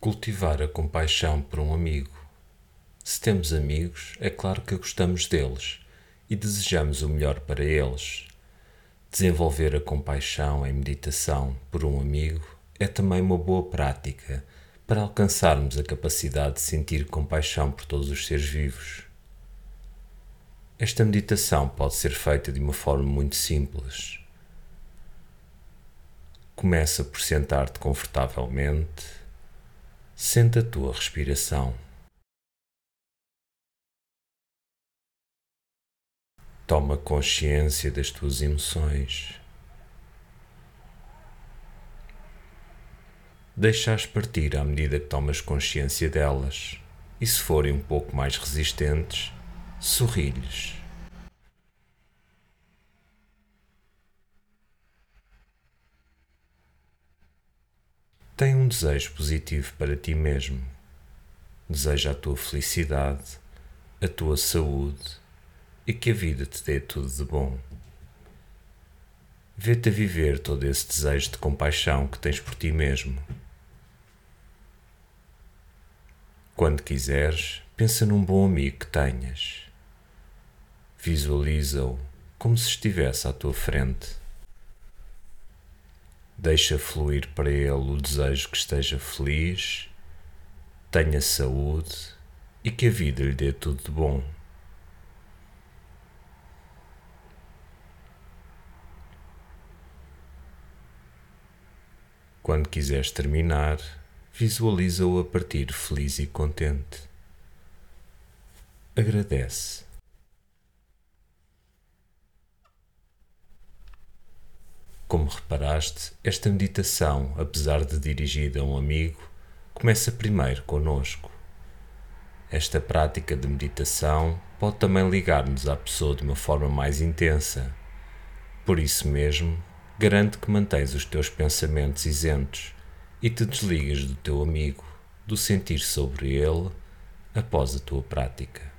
Cultivar a compaixão por um amigo. Se temos amigos, é claro que gostamos deles e desejamos o melhor para eles. Desenvolver a compaixão em meditação por um amigo é também uma boa prática para alcançarmos a capacidade de sentir compaixão por todos os seres vivos. Esta meditação pode ser feita de uma forma muito simples. Começa por sentar-te confortavelmente Sente a tua respiração. Toma consciência das tuas emoções. Deixa-as partir à medida que tomas consciência delas e, se forem um pouco mais resistentes, sorri-lhes. Tem um desejo positivo para ti mesmo. Deseja a tua felicidade, a tua saúde e que a vida te dê tudo de bom. Vê-te a viver todo esse desejo de compaixão que tens por ti mesmo. Quando quiseres, pensa num bom amigo que tenhas. Visualiza-o como se estivesse à tua frente. Deixa fluir para ele o desejo que esteja feliz, tenha saúde e que a vida lhe dê tudo de bom. Quando quiseres terminar, visualiza-o a partir feliz e contente. Agradece. Como reparaste, esta meditação, apesar de dirigida a um amigo, começa primeiro conosco. Esta prática de meditação pode também ligar-nos à pessoa de uma forma mais intensa. Por isso mesmo, garante que mantens os teus pensamentos isentos e te desligas do teu amigo, do sentir sobre ele após a tua prática.